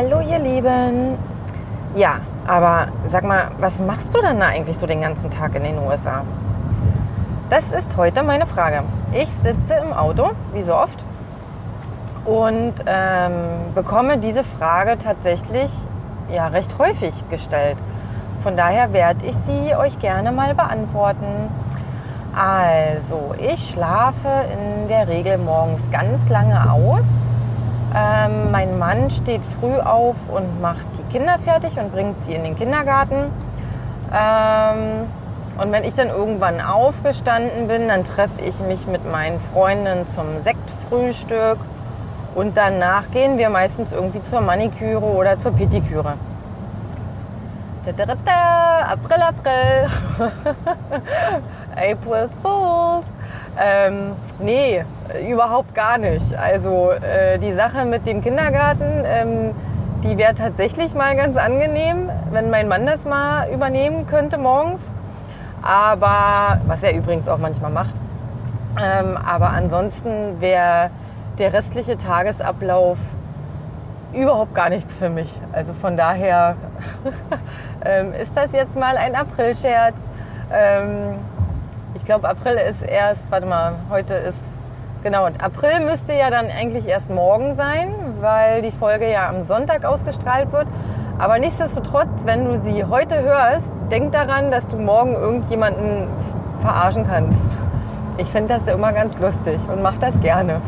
Hallo ihr Lieben. Ja, aber sag mal, was machst du denn da eigentlich so den ganzen Tag in den USA? Das ist heute meine Frage. Ich sitze im Auto, wie so oft, und ähm, bekomme diese Frage tatsächlich ja recht häufig gestellt. Von daher werde ich sie euch gerne mal beantworten. Also, ich schlafe in der Regel morgens ganz lange aus ähm, mein Mann steht früh auf und macht die Kinder fertig und bringt sie in den Kindergarten. Ähm, und wenn ich dann irgendwann aufgestanden bin, dann treffe ich mich mit meinen Freunden zum Sektfrühstück und danach gehen wir meistens irgendwie zur Maniküre oder zur Pediküre. April, April. April Fools. Ähm, nee, überhaupt gar nicht. Also äh, die Sache mit dem Kindergarten, ähm, die wäre tatsächlich mal ganz angenehm, wenn mein Mann das mal übernehmen könnte morgens. Aber, was er übrigens auch manchmal macht. Ähm, aber ansonsten wäre der restliche Tagesablauf überhaupt gar nichts für mich. Also von daher ähm, ist das jetzt mal ein Aprilscherz. Ähm, glaube, April ist erst, warte mal, heute ist, genau, April müsste ja dann eigentlich erst morgen sein, weil die Folge ja am Sonntag ausgestrahlt wird. Aber nichtsdestotrotz, wenn du sie heute hörst, denk daran, dass du morgen irgendjemanden verarschen kannst. Ich finde das ja immer ganz lustig und mache das gerne.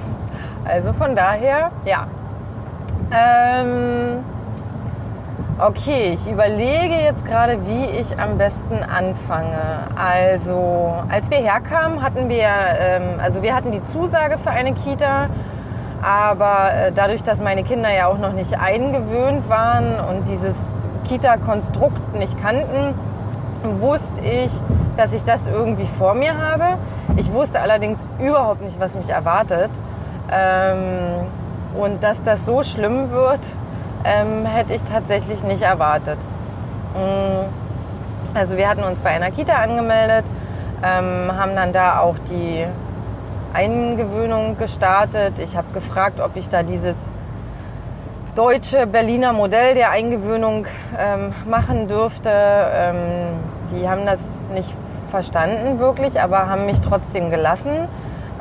Also von daher, ja. Ähm, Okay, ich überlege jetzt gerade, wie ich am besten anfange. Also, als wir herkamen, hatten wir, ähm, also wir hatten die Zusage für eine Kita, aber äh, dadurch, dass meine Kinder ja auch noch nicht eingewöhnt waren und dieses Kita-Konstrukt nicht kannten, wusste ich, dass ich das irgendwie vor mir habe. Ich wusste allerdings überhaupt nicht, was mich erwartet. Ähm, und dass das so schlimm wird, ähm, hätte ich tatsächlich nicht erwartet. Mm, also wir hatten uns bei einer Kita angemeldet, ähm, haben dann da auch die Eingewöhnung gestartet. Ich habe gefragt, ob ich da dieses deutsche Berliner Modell der Eingewöhnung ähm, machen dürfte. Ähm, die haben das nicht verstanden wirklich, aber haben mich trotzdem gelassen,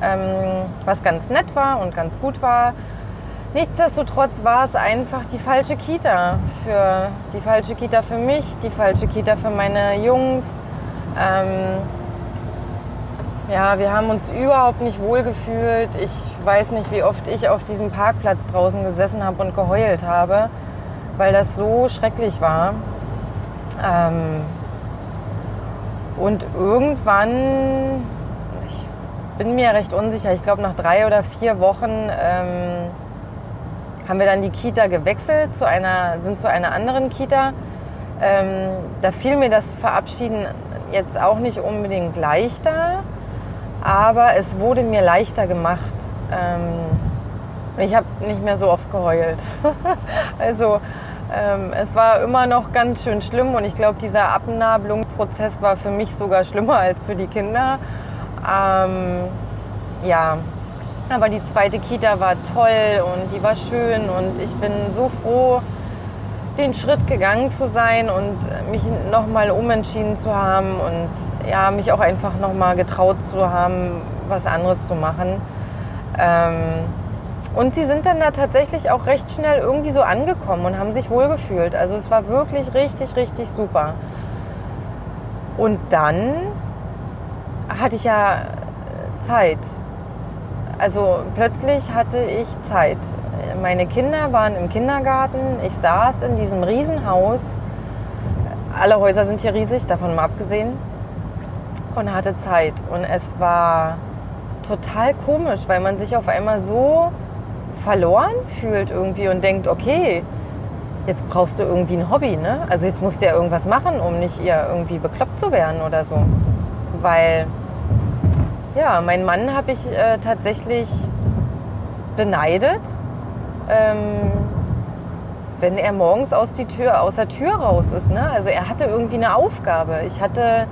ähm, was ganz nett war und ganz gut war. Nichtsdestotrotz war es einfach die falsche Kita für die falsche Kita für mich, die falsche Kita für meine Jungs. Ähm, ja, wir haben uns überhaupt nicht wohl gefühlt. Ich weiß nicht, wie oft ich auf diesem Parkplatz draußen gesessen habe und geheult habe, weil das so schrecklich war. Ähm, und irgendwann, ich bin mir recht unsicher, ich glaube nach drei oder vier Wochen ähm, haben wir dann die Kita gewechselt, zu einer, sind zu einer anderen Kita. Ähm, da fiel mir das Verabschieden jetzt auch nicht unbedingt leichter, aber es wurde mir leichter gemacht. Ähm, ich habe nicht mehr so oft geheult. also ähm, es war immer noch ganz schön schlimm und ich glaube, dieser Abnabelungsprozess war für mich sogar schlimmer als für die Kinder. Ähm, ja, aber die zweite Kita war toll und die war schön und ich bin so froh, den Schritt gegangen zu sein und mich nochmal umentschieden zu haben und ja, mich auch einfach nochmal getraut zu haben, was anderes zu machen. Ähm, und sie sind dann da tatsächlich auch recht schnell irgendwie so angekommen und haben sich wohlgefühlt. Also es war wirklich richtig, richtig super. Und dann hatte ich ja Zeit. Also plötzlich hatte ich Zeit. Meine Kinder waren im Kindergarten. Ich saß in diesem Riesenhaus. Alle Häuser sind hier riesig, davon mal abgesehen. Und hatte Zeit. Und es war total komisch, weil man sich auf einmal so verloren fühlt irgendwie und denkt, okay, jetzt brauchst du irgendwie ein Hobby, ne? Also jetzt musst du ja irgendwas machen, um nicht ihr irgendwie bekloppt zu werden oder so. Weil, ja, mein Mann habe ich äh, tatsächlich beneidet, ähm, wenn er morgens aus, die Tür, aus der Tür raus ist. Ne? Also er hatte irgendwie eine Aufgabe. Ich hatte,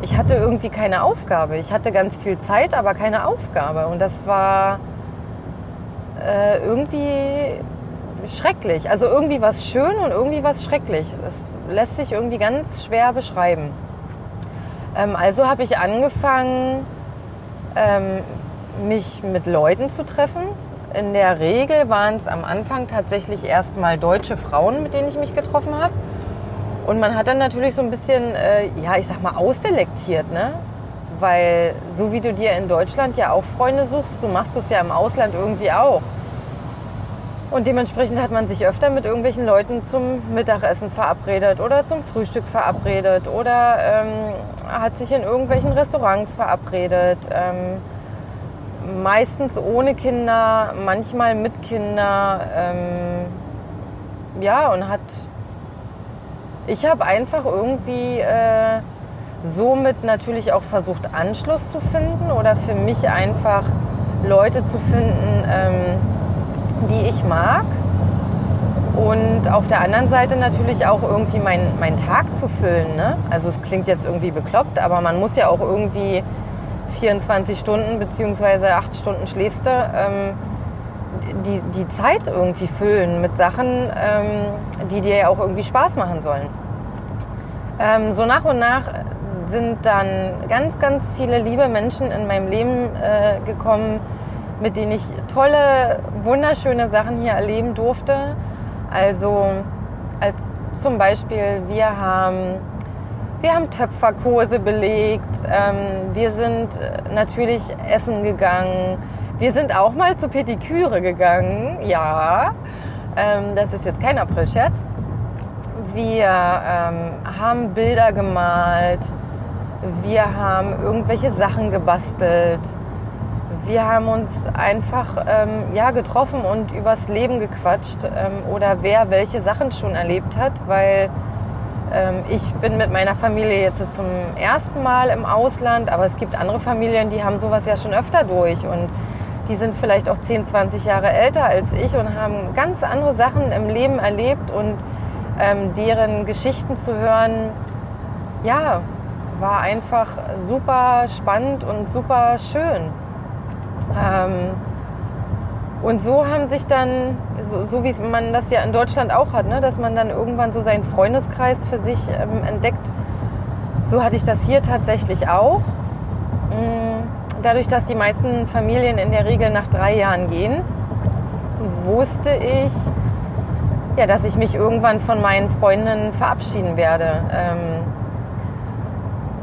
ich hatte irgendwie keine Aufgabe. Ich hatte ganz viel Zeit, aber keine Aufgabe. Und das war äh, irgendwie schrecklich. Also irgendwie was schön und irgendwie was schrecklich. Das lässt sich irgendwie ganz schwer beschreiben. Ähm, also habe ich angefangen, ähm, mich mit Leuten zu treffen. In der Regel waren es am Anfang tatsächlich erstmal deutsche Frauen, mit denen ich mich getroffen habe. Und man hat dann natürlich so ein bisschen, äh, ja, ich sag mal, ausselektiert, ne? Weil so wie du dir in Deutschland ja auch Freunde suchst, so machst du es ja im Ausland irgendwie auch. Und dementsprechend hat man sich öfter mit irgendwelchen Leuten zum Mittagessen verabredet oder zum Frühstück verabredet oder ähm, hat sich in irgendwelchen Restaurants verabredet. Ähm, meistens ohne Kinder, manchmal mit Kinder. Ähm, ja, und hat. Ich habe einfach irgendwie äh, somit natürlich auch versucht, Anschluss zu finden oder für mich einfach Leute zu finden, ähm, die ich mag. Und auf der anderen Seite natürlich auch irgendwie meinen mein Tag zu füllen. Ne? Also es klingt jetzt irgendwie bekloppt, aber man muss ja auch irgendwie 24 Stunden beziehungsweise 8 Stunden schläfst du, ähm, die, die Zeit irgendwie füllen mit Sachen, ähm, die dir ja auch irgendwie Spaß machen sollen. Ähm, so nach und nach sind dann ganz, ganz viele liebe Menschen in meinem Leben äh, gekommen, mit denen ich tolle, wunderschöne Sachen hier erleben durfte. Also als zum Beispiel wir haben wir haben Töpferkurse belegt. Ähm, wir sind natürlich essen gegangen. Wir sind auch mal zu Pediküre gegangen. Ja, ähm, das ist jetzt kein Aprilscherz. Wir ähm, haben Bilder gemalt. Wir haben irgendwelche Sachen gebastelt wir haben uns einfach ähm, ja, getroffen und übers Leben gequatscht ähm, oder wer welche Sachen schon erlebt hat, weil ähm, ich bin mit meiner Familie jetzt zum ersten Mal im Ausland, aber es gibt andere Familien, die haben sowas ja schon öfter durch und die sind vielleicht auch 10, 20 Jahre älter als ich und haben ganz andere Sachen im Leben erlebt und ähm, deren Geschichten zu hören, ja, war einfach super spannend und super schön. Ähm, und so haben sich dann, so, so, wie man das ja in Deutschland auch hat, ne, dass man dann irgendwann so seinen Freundeskreis für sich ähm, entdeckt, so hatte ich das hier tatsächlich auch. Mm, dadurch, dass die meisten Familien in der Regel nach drei Jahren gehen, wusste ich, ja, dass ich mich irgendwann von meinen Freundinnen verabschieden werde. Ähm,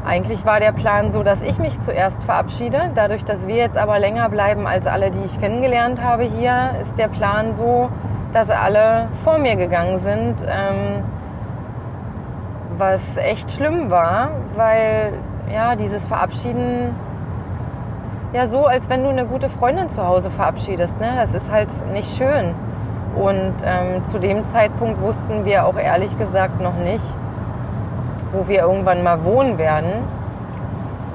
eigentlich war der Plan so, dass ich mich zuerst verabschiede. Dadurch, dass wir jetzt aber länger bleiben als alle, die ich kennengelernt habe hier, ist der Plan so, dass alle vor mir gegangen sind. Ähm, was echt schlimm war, weil ja, dieses Verabschieden ja so, als wenn du eine gute Freundin zu Hause verabschiedest. Ne? Das ist halt nicht schön. Und ähm, zu dem Zeitpunkt wussten wir auch ehrlich gesagt noch nicht, wo wir irgendwann mal wohnen werden.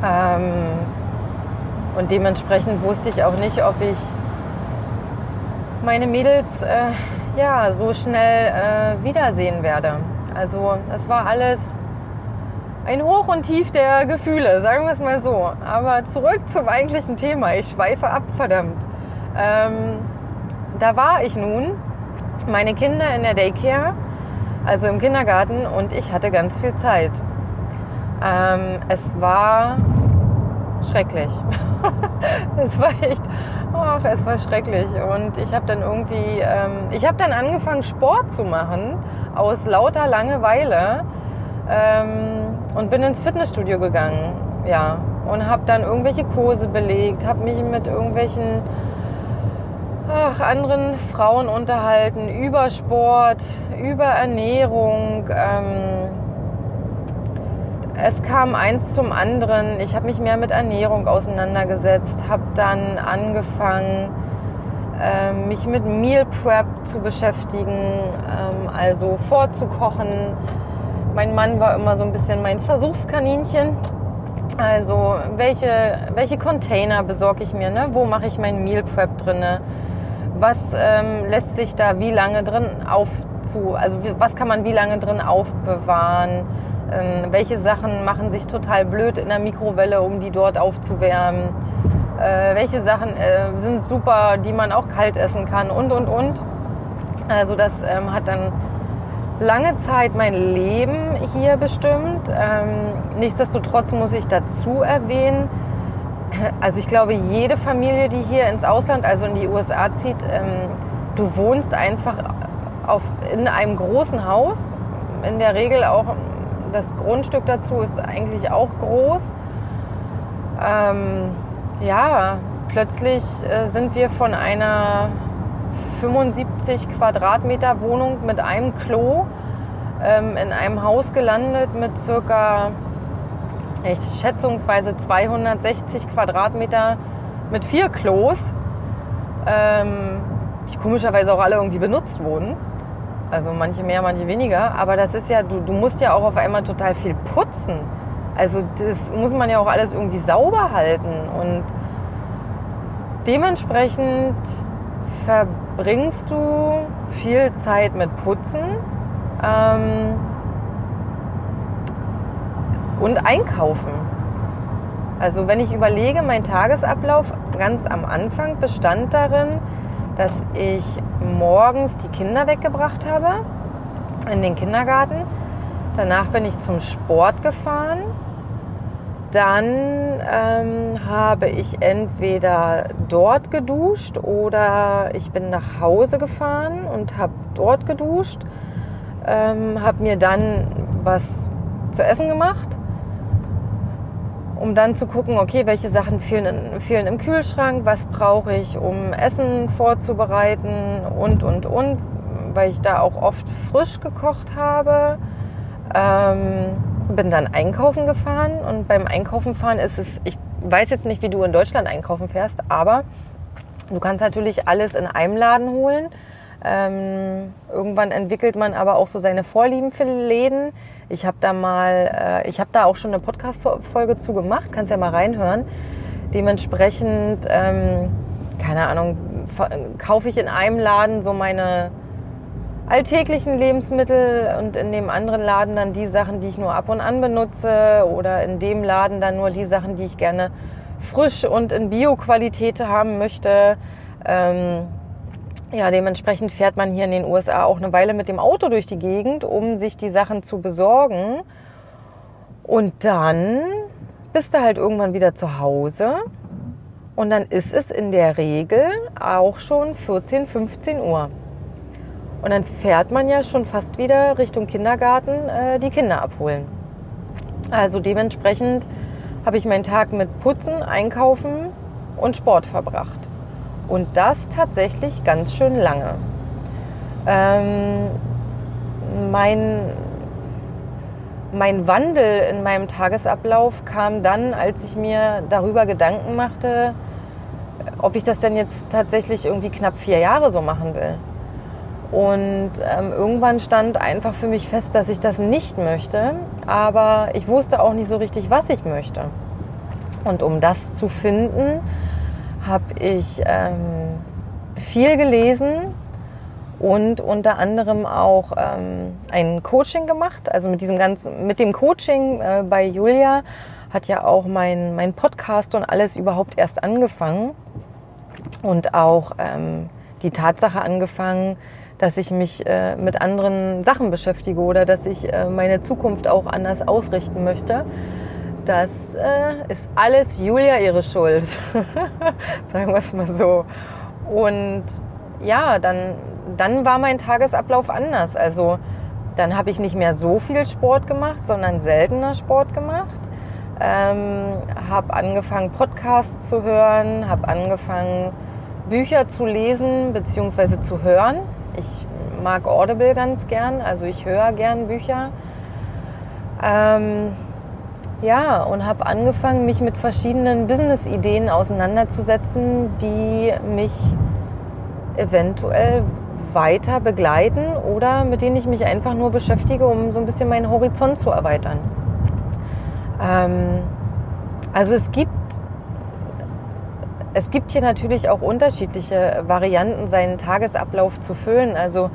Ähm, und dementsprechend wusste ich auch nicht, ob ich meine Mädels äh, ja, so schnell äh, wiedersehen werde. Also es war alles ein Hoch und Tief der Gefühle, sagen wir es mal so. Aber zurück zum eigentlichen Thema. Ich schweife ab, verdammt. Ähm, da war ich nun, meine Kinder in der Daycare also im Kindergarten und ich hatte ganz viel Zeit. Ähm, es war schrecklich. es war echt, ach, es war schrecklich. Und ich habe dann irgendwie, ähm, ich habe dann angefangen Sport zu machen aus lauter Langeweile ähm, und bin ins Fitnessstudio gegangen, ja, und habe dann irgendwelche Kurse belegt, habe mich mit irgendwelchen ach, anderen Frauen unterhalten über Sport, über Ernährung. Ähm, es kam eins zum anderen. Ich habe mich mehr mit Ernährung auseinandergesetzt, habe dann angefangen, äh, mich mit Meal Prep zu beschäftigen, ähm, also vorzukochen. Mein Mann war immer so ein bisschen mein Versuchskaninchen. Also welche, welche Container besorge ich mir, ne? wo mache ich mein Meal Prep drin, was ähm, lässt sich da wie lange drin aufzu, also was kann man wie lange drin aufbewahren, ähm, welche Sachen machen sich total blöd in der Mikrowelle, um die dort aufzuwärmen, äh, welche Sachen äh, sind super, die man auch kalt essen kann und und und. Also das ähm, hat dann lange Zeit mein Leben hier bestimmt. Ähm, nichtsdestotrotz muss ich dazu erwähnen, also ich glaube, jede Familie, die hier ins Ausland, also in die USA zieht, ähm, du wohnst einfach auf, in einem großen Haus. In der Regel auch das Grundstück dazu ist eigentlich auch groß. Ähm, ja, plötzlich äh, sind wir von einer 75 Quadratmeter Wohnung mit einem Klo ähm, in einem Haus gelandet mit circa, ich schätzungsweise 260 Quadratmeter mit vier Klos, ähm, die komischerweise auch alle irgendwie benutzt wurden. Also manche mehr, manche weniger. Aber das ist ja, du, du musst ja auch auf einmal total viel putzen. Also das muss man ja auch alles irgendwie sauber halten. Und dementsprechend verbringst du viel Zeit mit Putzen ähm, und Einkaufen. Also wenn ich überlege, mein Tagesablauf ganz am Anfang bestand darin, dass ich morgens die Kinder weggebracht habe in den Kindergarten. Danach bin ich zum Sport gefahren. Dann ähm, habe ich entweder dort geduscht oder ich bin nach Hause gefahren und habe dort geduscht. Ähm, habe mir dann was zu essen gemacht, um dann zu gucken, okay, welche Sachen fehlen, fehlen im Kühlschrank, was brauche ich, um Essen vorzubereiten und, und, und, weil ich da auch oft frisch gekocht habe. Ähm, bin dann einkaufen gefahren und beim Einkaufen fahren ist es, ich weiß jetzt nicht, wie du in Deutschland einkaufen fährst, aber du kannst natürlich alles in einem Laden holen. Ähm, irgendwann entwickelt man aber auch so seine Vorlieben für Läden. Ich habe da mal, äh, ich habe da auch schon eine Podcast-Folge zu gemacht, kannst ja mal reinhören. Dementsprechend, ähm, keine Ahnung, kaufe ich in einem Laden so meine alltäglichen Lebensmittel und in dem anderen Laden dann die Sachen, die ich nur ab und an benutze oder in dem Laden dann nur die Sachen, die ich gerne frisch und in Bio-Qualität haben möchte. Ähm, ja, dementsprechend fährt man hier in den USA auch eine Weile mit dem Auto durch die Gegend, um sich die Sachen zu besorgen. Und dann bist du halt irgendwann wieder zu Hause. Und dann ist es in der Regel auch schon 14, 15 Uhr. Und dann fährt man ja schon fast wieder Richtung Kindergarten äh, die Kinder abholen. Also dementsprechend habe ich meinen Tag mit Putzen, Einkaufen und Sport verbracht. Und das tatsächlich ganz schön lange. Ähm, mein, mein Wandel in meinem Tagesablauf kam dann, als ich mir darüber Gedanken machte, ob ich das denn jetzt tatsächlich irgendwie knapp vier Jahre so machen will. Und ähm, irgendwann stand einfach für mich fest, dass ich das nicht möchte. Aber ich wusste auch nicht so richtig, was ich möchte. Und um das zu finden, habe ich ähm, viel gelesen und unter anderem auch ähm, ein Coaching gemacht. Also mit diesem ganzen, mit dem Coaching äh, bei Julia hat ja auch mein, mein Podcast und alles überhaupt erst angefangen. Und auch ähm, die Tatsache angefangen, dass ich mich äh, mit anderen Sachen beschäftige oder dass ich äh, meine Zukunft auch anders ausrichten möchte. Das äh, ist alles Julia ihre Schuld. Sagen wir es mal so. Und ja, dann, dann war mein Tagesablauf anders. Also dann habe ich nicht mehr so viel Sport gemacht, sondern seltener Sport gemacht. Ähm, habe angefangen, Podcasts zu hören, habe angefangen, Bücher zu lesen bzw. zu hören. Ich mag Audible ganz gern, also ich höre gern Bücher. Ähm, ja, und habe angefangen, mich mit verschiedenen Business-Ideen auseinanderzusetzen, die mich eventuell weiter begleiten oder mit denen ich mich einfach nur beschäftige, um so ein bisschen meinen Horizont zu erweitern. Ähm, also es gibt, es gibt hier natürlich auch unterschiedliche Varianten, seinen Tagesablauf zu füllen. Also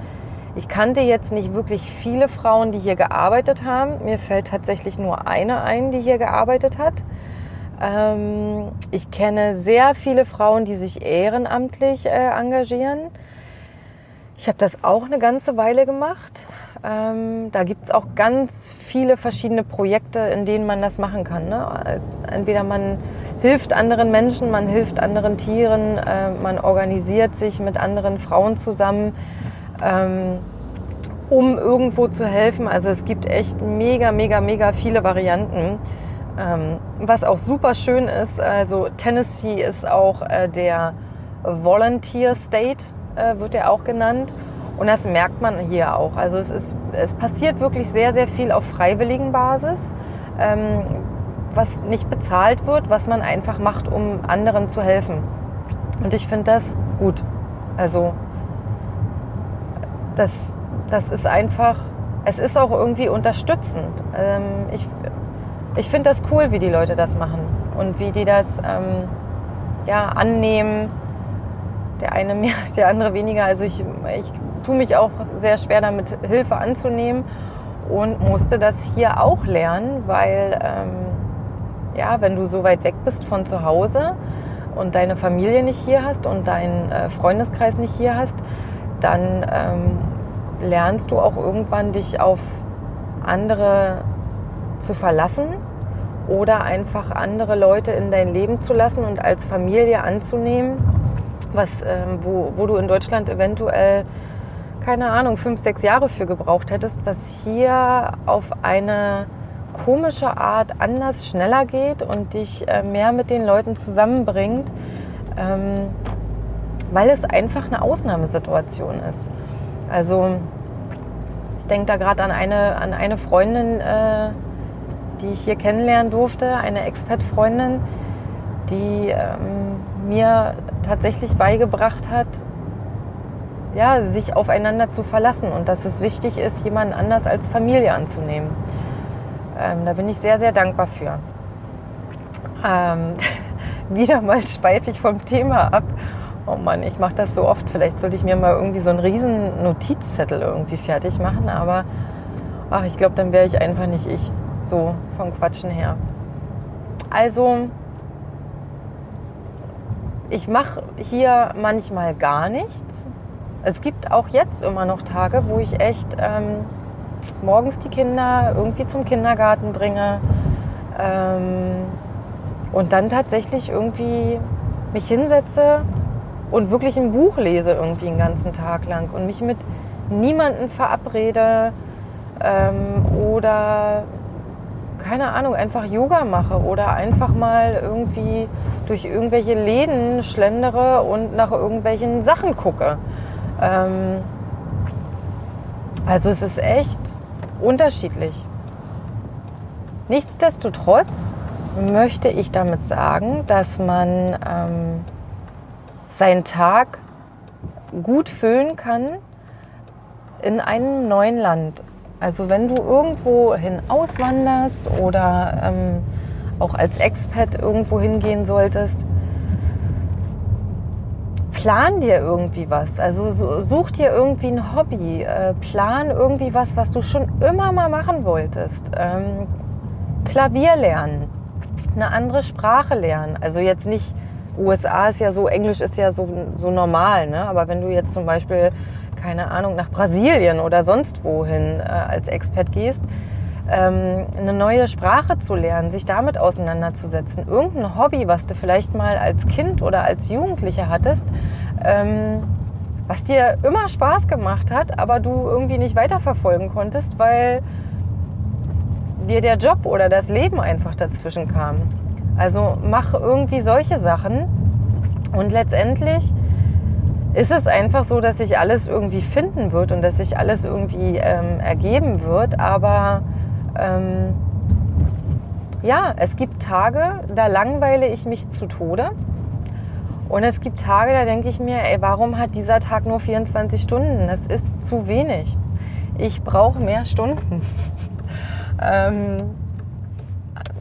ich kannte jetzt nicht wirklich viele Frauen, die hier gearbeitet haben. Mir fällt tatsächlich nur eine ein, die hier gearbeitet hat. Ähm, ich kenne sehr viele Frauen, die sich ehrenamtlich äh, engagieren. Ich habe das auch eine ganze Weile gemacht. Ähm, da gibt es auch ganz viele verschiedene Projekte, in denen man das machen kann. Ne? Entweder man hilft anderen Menschen, man hilft anderen Tieren, äh, man organisiert sich mit anderen Frauen zusammen, ähm, um irgendwo zu helfen. Also es gibt echt mega, mega, mega viele Varianten. Ähm, was auch super schön ist, also Tennessee ist auch äh, der Volunteer State, äh, wird er auch genannt. Und das merkt man hier auch. Also es, ist, es passiert wirklich sehr, sehr viel auf freiwilligen Basis, ähm, was nicht bezahlt wird, was man einfach macht, um anderen zu helfen. Und ich finde das gut. Also das, das ist einfach, es ist auch irgendwie unterstützend. Ähm, ich ich finde das cool, wie die Leute das machen und wie die das ähm, ja, annehmen. Der eine mehr, der andere weniger. Also ich, ich tue mich auch sehr schwer damit, Hilfe anzunehmen und musste das hier auch lernen, weil ähm, ja, wenn du so weit weg bist von zu Hause und deine Familie nicht hier hast und deinen äh, Freundeskreis nicht hier hast, dann ähm, lernst du auch irgendwann dich auf andere zu verlassen oder einfach andere Leute in dein Leben zu lassen und als Familie anzunehmen, was, ähm, wo, wo du in Deutschland eventuell, keine Ahnung, fünf, sechs Jahre für gebraucht hättest, was hier auf eine komische Art anders, schneller geht und dich äh, mehr mit den Leuten zusammenbringt, ähm, weil es einfach eine Ausnahmesituation ist. Also ich denke da gerade an eine, an eine Freundin, äh, die ich hier kennenlernen durfte, eine Expat-Freundin, die ähm, mir tatsächlich beigebracht hat, ja, sich aufeinander zu verlassen und dass es wichtig ist, jemanden anders als Familie anzunehmen. Ähm, da bin ich sehr, sehr dankbar für. Ähm, wieder mal schweife ich vom Thema ab. Oh Mann, ich mache das so oft. Vielleicht sollte ich mir mal irgendwie so einen riesen Notizzettel irgendwie fertig machen, aber ach, ich glaube, dann wäre ich einfach nicht ich so vom Quatschen her. Also, ich mache hier manchmal gar nichts. Es gibt auch jetzt immer noch Tage, wo ich echt ähm, morgens die Kinder irgendwie zum Kindergarten bringe ähm, und dann tatsächlich irgendwie mich hinsetze und wirklich ein Buch lese irgendwie den ganzen Tag lang und mich mit niemandem verabrede ähm, oder keine Ahnung, einfach Yoga mache oder einfach mal irgendwie durch irgendwelche Läden schlendere und nach irgendwelchen Sachen gucke. Ähm, also es ist echt unterschiedlich. Nichtsdestotrotz möchte ich damit sagen, dass man ähm, seinen Tag gut füllen kann in einem neuen Land. Also wenn du irgendwo hin auswanderst oder ähm, auch als Expat irgendwo hingehen solltest, plan dir irgendwie was. Also such dir irgendwie ein Hobby, äh, plan irgendwie was, was du schon immer mal machen wolltest. Ähm, Klavier lernen, eine andere Sprache lernen. Also jetzt nicht, USA ist ja so, Englisch ist ja so, so normal, ne? aber wenn du jetzt zum Beispiel keine Ahnung, nach Brasilien oder sonst wohin äh, als Expert gehst, ähm, eine neue Sprache zu lernen, sich damit auseinanderzusetzen, irgendein Hobby, was du vielleicht mal als Kind oder als Jugendlicher hattest, ähm, was dir immer Spaß gemacht hat, aber du irgendwie nicht weiterverfolgen konntest, weil dir der Job oder das Leben einfach dazwischen kam. Also mach irgendwie solche Sachen und letztendlich ist es einfach so, dass sich alles irgendwie finden wird und dass sich alles irgendwie ähm, ergeben wird. Aber ähm, ja, es gibt Tage, da langweile ich mich zu Tode. Und es gibt Tage, da denke ich mir, ey, warum hat dieser Tag nur 24 Stunden? Das ist zu wenig. Ich brauche mehr Stunden. ähm,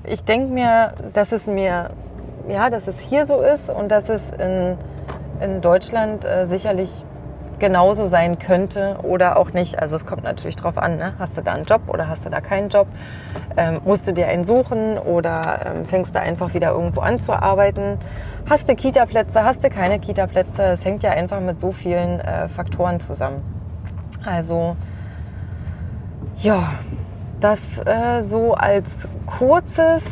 ich denke mir, dass es mir, ja, dass es hier so ist und dass es in, in Deutschland äh, sicherlich genauso sein könnte oder auch nicht. Also es kommt natürlich drauf an, ne? hast du da einen Job oder hast du da keinen Job? Ähm, musst du dir einen suchen oder ähm, fängst du einfach wieder irgendwo an zu arbeiten? Hast du Kita-Plätze, hast du keine Kita-Plätze? Es hängt ja einfach mit so vielen äh, Faktoren zusammen. Also ja, das äh, so als kurzes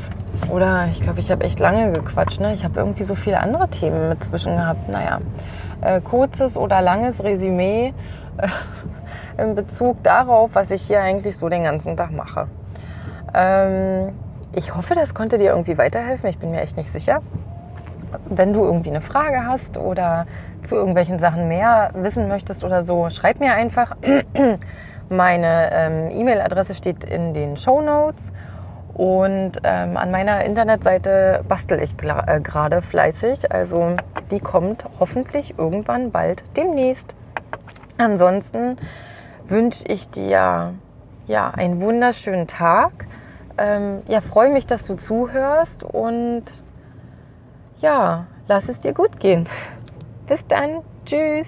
oder ich glaube, ich habe echt lange gequatscht. Ne? Ich habe irgendwie so viele andere Themen mit zwischen gehabt. Naja, äh, kurzes oder langes Resümee äh, in Bezug darauf, was ich hier eigentlich so den ganzen Tag mache. Ähm, ich hoffe, das konnte dir irgendwie weiterhelfen. Ich bin mir echt nicht sicher. Wenn du irgendwie eine Frage hast oder zu irgendwelchen Sachen mehr wissen möchtest oder so, schreib mir einfach. Meine ähm, E-Mail-Adresse steht in den Show Notes. Und ähm, an meiner Internetseite bastel ich äh, gerade fleißig. Also die kommt hoffentlich irgendwann bald demnächst. Ansonsten wünsche ich dir ja einen wunderschönen Tag. Ähm, ja, freue mich, dass du zuhörst und ja, lass es dir gut gehen. Bis dann. Tschüss.